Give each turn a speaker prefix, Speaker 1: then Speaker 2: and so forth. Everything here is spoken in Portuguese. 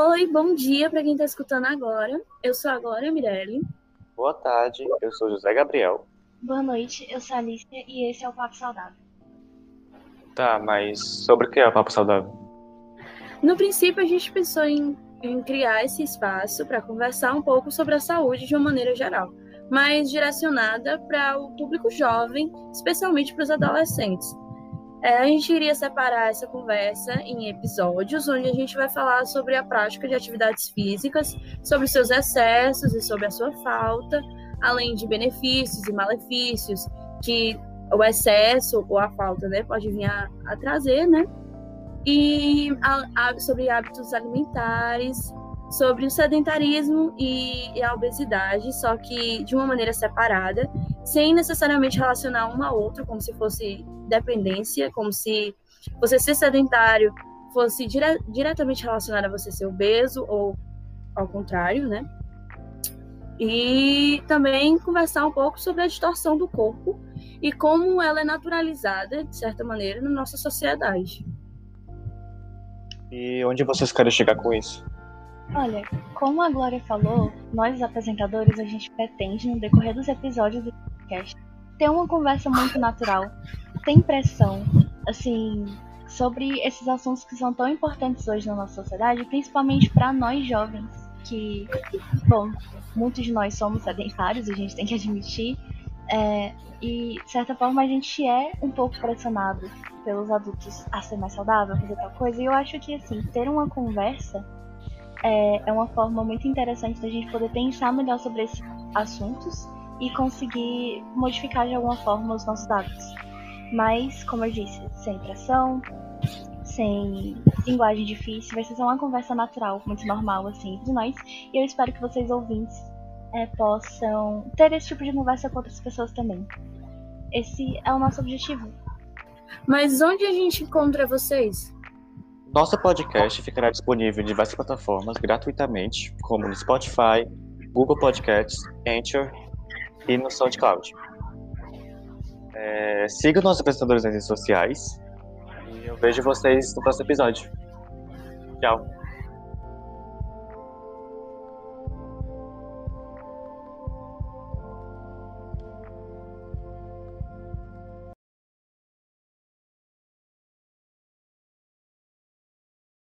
Speaker 1: Oi, bom dia para quem está escutando agora. Eu sou a Glória Mirelli.
Speaker 2: Boa tarde, eu sou José Gabriel.
Speaker 3: Boa noite, eu sou a Alicia e esse é o Papo Saudável.
Speaker 2: Tá, mas sobre o que é o Papo Saudável?
Speaker 1: No princípio, a gente pensou em, em criar esse espaço para conversar um pouco sobre a saúde de uma maneira geral, mas direcionada para o público jovem, especialmente para os adolescentes. É, a gente iria separar essa conversa em episódios, onde a gente vai falar sobre a prática de atividades físicas, sobre seus excessos e sobre a sua falta, além de benefícios e malefícios que o excesso ou a falta né, pode vir a, a trazer, né? E a, a, sobre hábitos alimentares, sobre o sedentarismo e, a obesidade, só que de uma maneira separada, sem necessariamente relacionar um ao outro, como se fosse dependência, como se você ser sedentário fosse dire diretamente relacionado a você ser obeso ou ao contrário, né? E também conversar um pouco sobre a distorção do corpo e como ela é naturalizada, de certa maneira, na nossa sociedade.
Speaker 2: E onde vocês querem chegar com isso?
Speaker 3: Olha, como a Glória falou, nós apresentadores a gente pretende, no decorrer dos episódios do podcast, ter uma conversa muito natural, sem pressão, assim, sobre esses assuntos que são tão importantes hoje na nossa sociedade, principalmente para nós jovens, que, bom, muitos de nós somos sedentários, a gente tem que admitir, é, e de certa forma a gente é um pouco pressionado pelos adultos a ser mais saudável, fazer tal coisa, e eu acho que, assim, ter uma conversa é, é uma forma muito interessante da gente poder pensar melhor sobre esses assuntos e conseguir modificar de alguma forma os nossos hábitos. Mas, como eu disse, sem pressão, sem linguagem difícil, vai ser só uma conversa natural, muito normal, assim, entre nós. E eu espero que vocês ouvintes é, possam ter esse tipo de conversa com outras pessoas também. Esse é o nosso objetivo.
Speaker 1: Mas onde a gente encontra vocês?
Speaker 2: Nosso podcast ficará disponível em diversas plataformas gratuitamente, como no Spotify, Google Podcasts, Anchor e no SoundCloud. É, siga nossos apresentadores nas redes sociais e eu vejo vocês no próximo episódio. Tchau.